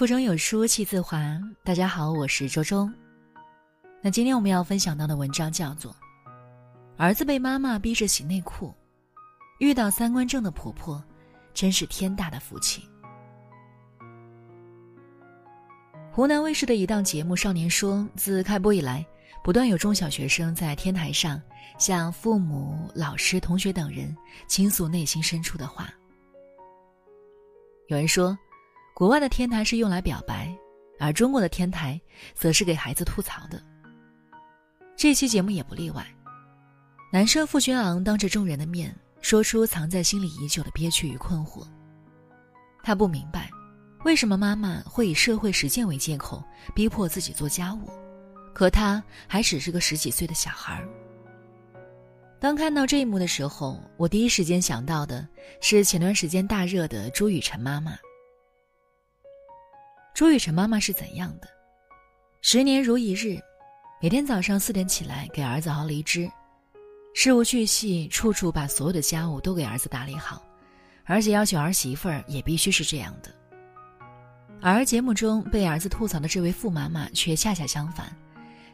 腹中有书气自华。大家好，我是周周。那今天我们要分享到的文章叫做《儿子被妈妈逼着洗内裤》，遇到三观正的婆婆，真是天大的福气。湖南卫视的一档节目《少年说》自开播以来，不断有中小学生在天台上向父母、老师、同学等人倾诉内心深处的话。有人说。国外的天台是用来表白，而中国的天台则是给孩子吐槽的。这期节目也不例外。男生傅轩昂当着众人的面说出藏在心里已久的憋屈与困惑。他不明白，为什么妈妈会以社会实践为借口逼迫自己做家务，可他还只是个十几岁的小孩儿。当看到这一幕的时候，我第一时间想到的是前段时间大热的朱雨辰妈妈。朱雨辰妈妈是怎样的？十年如一日，每天早上四点起来给儿子熬梨汁，事无巨细，处处把所有的家务都给儿子打理好，而且要求儿媳妇儿也必须是这样的。而节目中被儿子吐槽的这位傅妈妈却恰恰相反，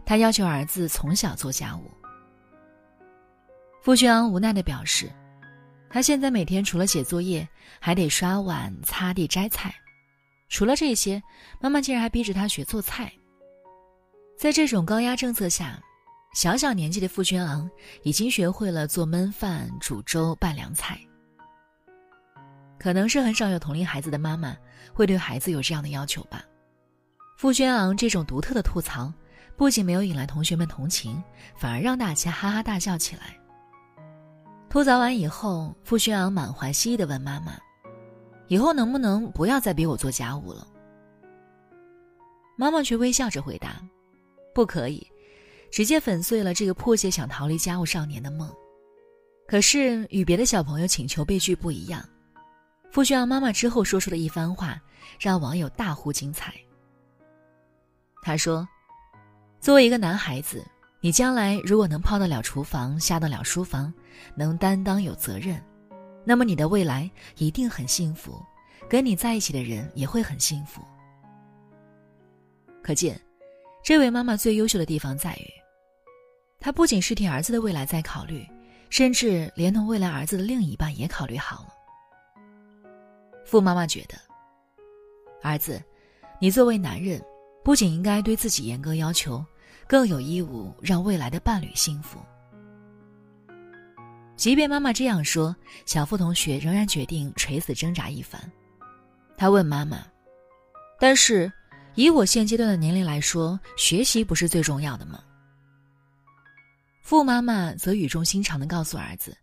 她要求儿子从小做家务。傅轩昂无奈地表示，他现在每天除了写作业，还得刷碗、擦地、摘菜。除了这些，妈妈竟然还逼着他学做菜。在这种高压政策下，小小年纪的傅轩昂已经学会了做焖饭、煮粥、拌凉菜。可能是很少有同龄孩子的妈妈会对孩子有这样的要求吧。傅轩昂这种独特的吐槽，不仅没有引来同学们同情，反而让大家哈哈大笑起来。吐槽完以后，傅轩昂满怀希冀地问妈妈。以后能不能不要再逼我做家务了？妈妈却微笑着回答：“不可以。”直接粉碎了这个迫切想逃离家务少年的梦。可是与别的小朋友请求被拒不一样，傅轩阳妈妈之后说出的一番话，让网友大呼精彩。他说：“作为一个男孩子，你将来如果能泡得了厨房，下得了书房，能担当有责任。”那么你的未来一定很幸福，跟你在一起的人也会很幸福。可见，这位妈妈最优秀的地方在于，她不仅是替儿子的未来在考虑，甚至连同未来儿子的另一半也考虑好了。傅妈妈觉得，儿子，你作为男人，不仅应该对自己严格要求，更有义务让未来的伴侣幸福。即便妈妈这样说，小付同学仍然决定垂死挣扎一番。他问妈妈：“但是，以我现阶段的年龄来说，学习不是最重要的吗？”付妈妈则语重心长地告诉儿子：“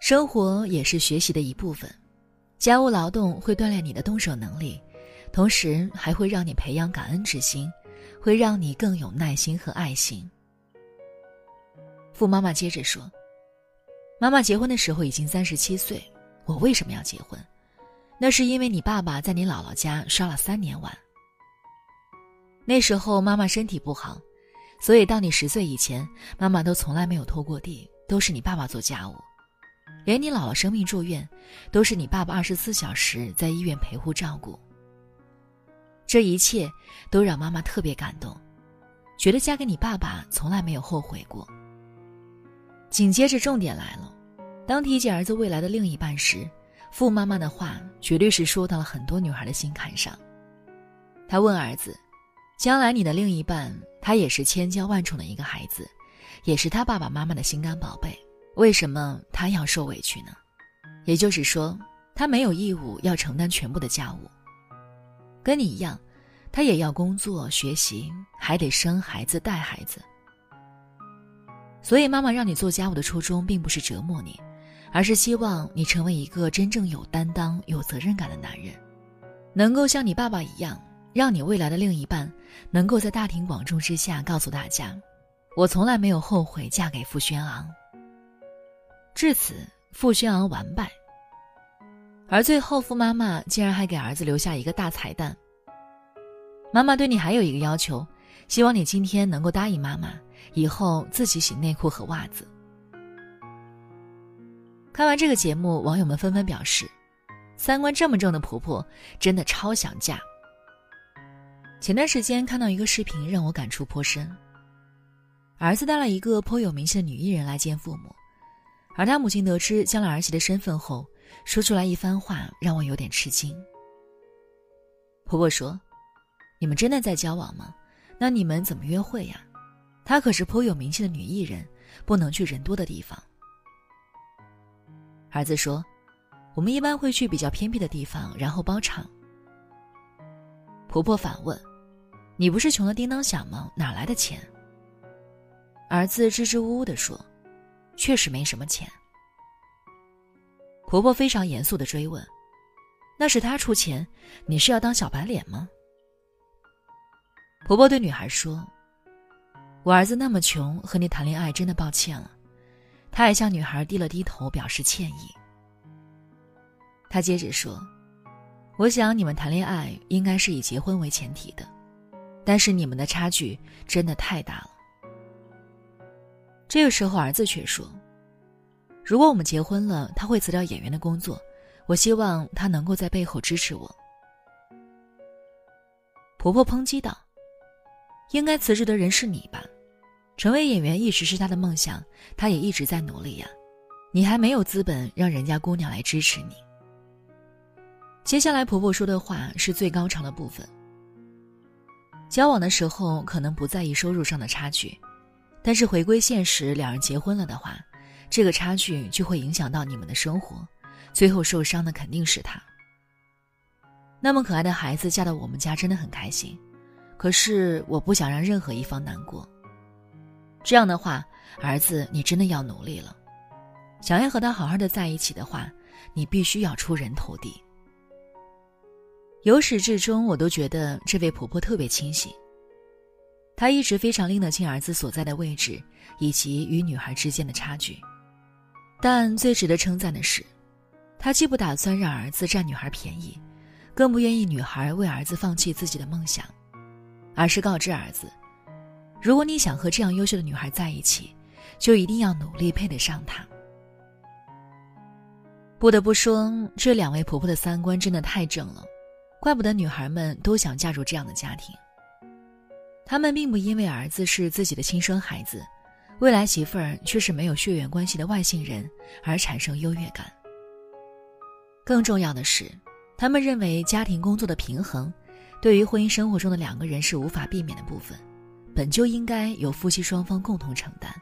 生活也是学习的一部分，家务劳动会锻炼你的动手能力，同时还会让你培养感恩之心，会让你更有耐心和爱心。”付妈妈接着说。妈妈结婚的时候已经三十七岁，我为什么要结婚？那是因为你爸爸在你姥姥家刷了三年碗。那时候妈妈身体不好，所以到你十岁以前，妈妈都从来没有拖过地，都是你爸爸做家务。连你姥姥生病住院，都是你爸爸二十四小时在医院陪护照顾。这一切都让妈妈特别感动，觉得嫁给你爸爸从来没有后悔过。紧接着，重点来了。当提起儿子未来的另一半时，傅妈妈的话绝对是说到了很多女孩的心坎上。她问儿子：“将来你的另一半，他也是千娇万宠的一个孩子，也是他爸爸妈妈的心肝宝贝，为什么他要受委屈呢？也就是说，他没有义务要承担全部的家务。跟你一样，他也要工作学习，还得生孩子带孩子。”所以，妈妈让你做家务的初衷，并不是折磨你，而是希望你成为一个真正有担当、有责任感的男人，能够像你爸爸一样，让你未来的另一半能够在大庭广众之下告诉大家：“我从来没有后悔嫁给傅轩昂。”至此，傅轩昂完败。而最后，傅妈妈竟然还给儿子留下一个大彩蛋：“妈妈对你还有一个要求，希望你今天能够答应妈妈。”以后自己洗内裤和袜子。看完这个节目，网友们纷纷表示：“三观这么正的婆婆，真的超想嫁。”前段时间看到一个视频，让我感触颇深。儿子带了一个颇有名气的女艺人来见父母，而他母亲得知将来儿媳的身份后，说出来一番话，让我有点吃惊。婆婆说：“你们真的在交往吗？那你们怎么约会呀？她可是颇有名气的女艺人，不能去人多的地方。”儿子说：“我们一般会去比较偏僻的地方，然后包场。”婆婆反问：“你不是穷的叮当响吗？哪来的钱？”儿子支支吾吾地说：“确实没什么钱。”婆婆非常严肃地追问：“那是他出钱，你是要当小白脸吗？”婆婆对女孩说：“我儿子那么穷，和你谈恋爱真的抱歉了。”他还向女孩低了低头，表示歉意。他接着说。我想你们谈恋爱应该是以结婚为前提的，但是你们的差距真的太大了。这个时候，儿子却说：“如果我们结婚了，他会辞掉演员的工作，我希望他能够在背后支持我。”婆婆抨击道：“应该辞职的人是你吧？成为演员一直是他的梦想，他也一直在努力呀，你还没有资本让人家姑娘来支持你。”接下来，婆婆说的话是最高潮的部分。交往的时候可能不在意收入上的差距，但是回归现实，两人结婚了的话，这个差距就会影响到你们的生活，最后受伤的肯定是他。那么可爱的孩子嫁到我们家真的很开心，可是我不想让任何一方难过。这样的话，儿子，你真的要努力了。想要和他好好的在一起的话，你必须要出人头地。由始至终，我都觉得这位婆婆特别清醒。她一直非常拎得清儿子所在的位置，以及与女孩之间的差距。但最值得称赞的是，她既不打算让儿子占女孩便宜，更不愿意女孩为儿子放弃自己的梦想，而是告知儿子：如果你想和这样优秀的女孩在一起，就一定要努力配得上她。不得不说，这两位婆婆的三观真的太正了。怪不得女孩们都想嫁入这样的家庭。他们并不因为儿子是自己的亲生孩子，未来媳妇儿却是没有血缘关系的外姓人而产生优越感。更重要的是，他们认为家庭工作的平衡，对于婚姻生活中的两个人是无法避免的部分，本就应该由夫妻双方共同承担。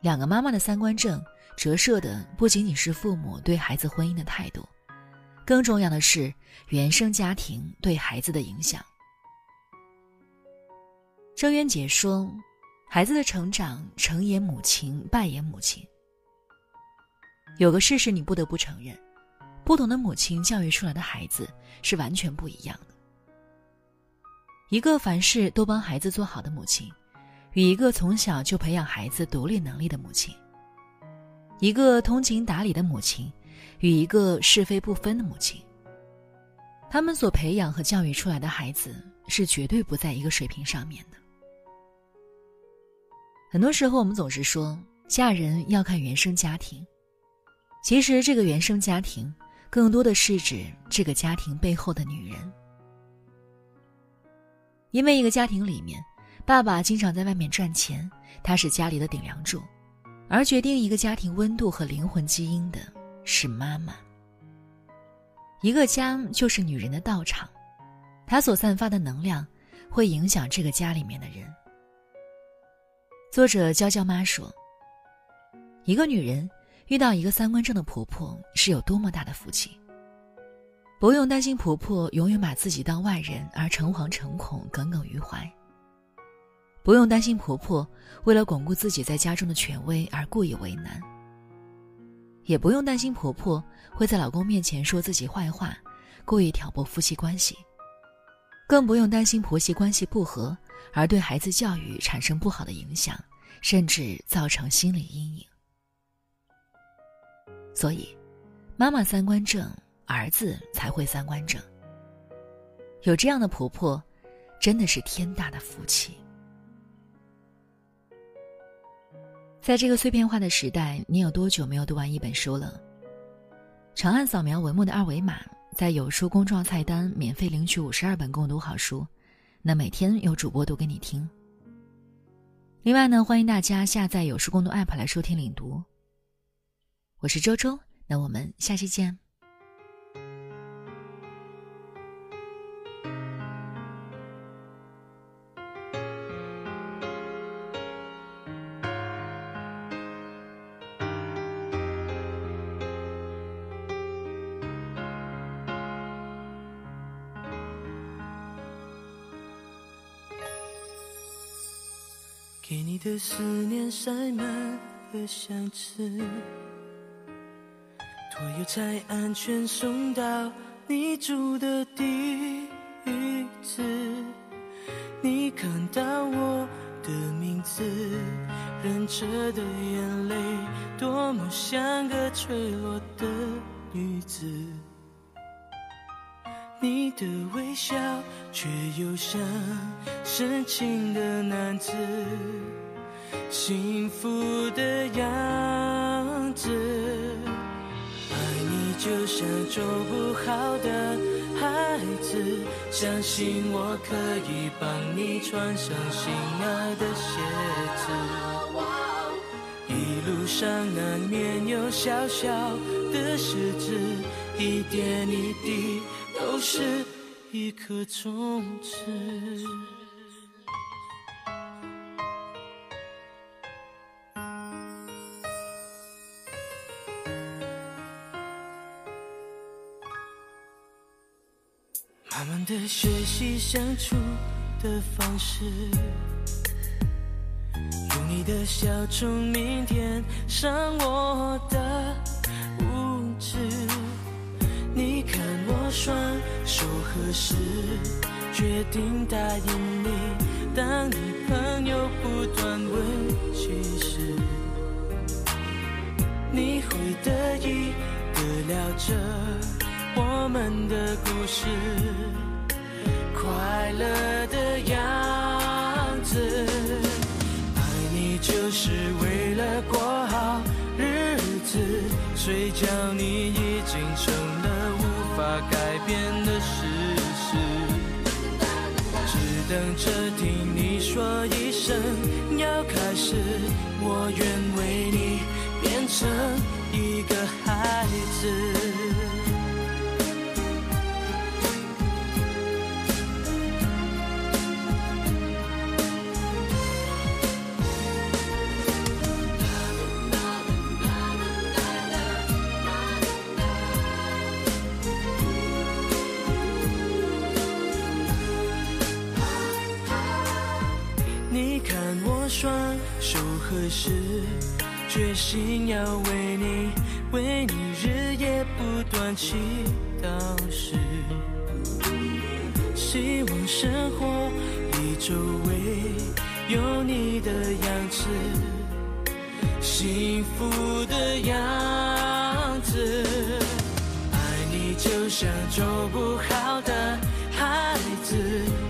两个妈妈的三观正，折射的不仅仅是父母对孩子婚姻的态度。更重要的是，原生家庭对孩子的影响。郑渊洁说：“孩子的成长，成也母亲，败也母亲。有个事实你不得不承认，不同的母亲教育出来的孩子是完全不一样的。一个凡事都帮孩子做好的母亲，与一个从小就培养孩子独立能力的母亲，一个通情达理的母亲。”与一个是非不分的母亲，他们所培养和教育出来的孩子是绝对不在一个水平上面的。很多时候，我们总是说嫁人要看原生家庭，其实这个原生家庭更多的是指这个家庭背后的女人。因为一个家庭里面，爸爸经常在外面赚钱，他是家里的顶梁柱，而决定一个家庭温度和灵魂基因的。是妈妈。一个家就是女人的道场，她所散发的能量会影响这个家里面的人。作者娇娇妈说：“一个女人遇到一个三观正的婆婆是有多么大的福气，不用担心婆婆永远把自己当外人而诚惶诚恐、耿耿于怀，不用担心婆婆为了巩固自己在家中的权威而故意为难。”也不用担心婆婆会在老公面前说自己坏话，故意挑拨夫妻关系；更不用担心婆媳关系不和而对孩子教育产生不好的影响，甚至造成心理阴影。所以，妈妈三观正，儿子才会三观正。有这样的婆婆，真的是天大的福气。在这个碎片化的时代，你有多久没有读完一本书了？长按扫描文末的二维码，在有书公众号菜单免费领取五十二本共读好书，那每天有主播读给你听。另外呢，欢迎大家下载有书共读 App 来收听领读。我是周周，那我们下期见。给你的思念塞满了箱子，托邮才安全送到你住的地址。你看到我的名字，忍着的眼泪，多么像个坠落的女子。你的微笑，却又像深情的男子，幸福的样子。爱你就像做不好的孩子，相信我可以帮你穿上心爱的鞋子。一路上难免有小小的失子，一点一滴。都是一颗种子。慢慢的学习相处的方式，用你的笑聪明填上我的可是，决定答应你，当你朋友不断问起时，你会得意的聊着我们的故事，快乐的样子。爱你就是为了过好日子，睡觉你等着听你说一声要开始。我愿为你变成一个孩子。是，决心要为你，为你日夜不断祈祷时，希望生活里周围有你的样子，幸福的样子。爱你就像做不好的孩子，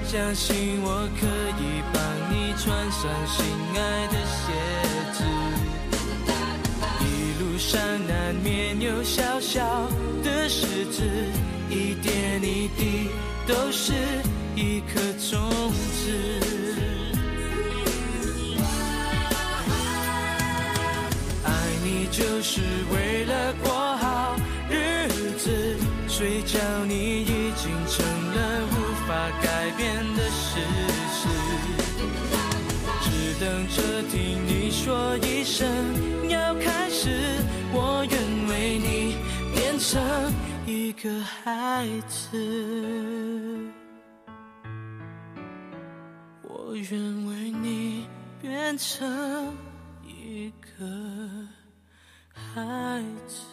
相信我可以帮你。穿上心爱的鞋，上难免有小小的失子，一点一滴都是一颗种子。爱你就是为了个孩子，我愿为你变成一个孩子。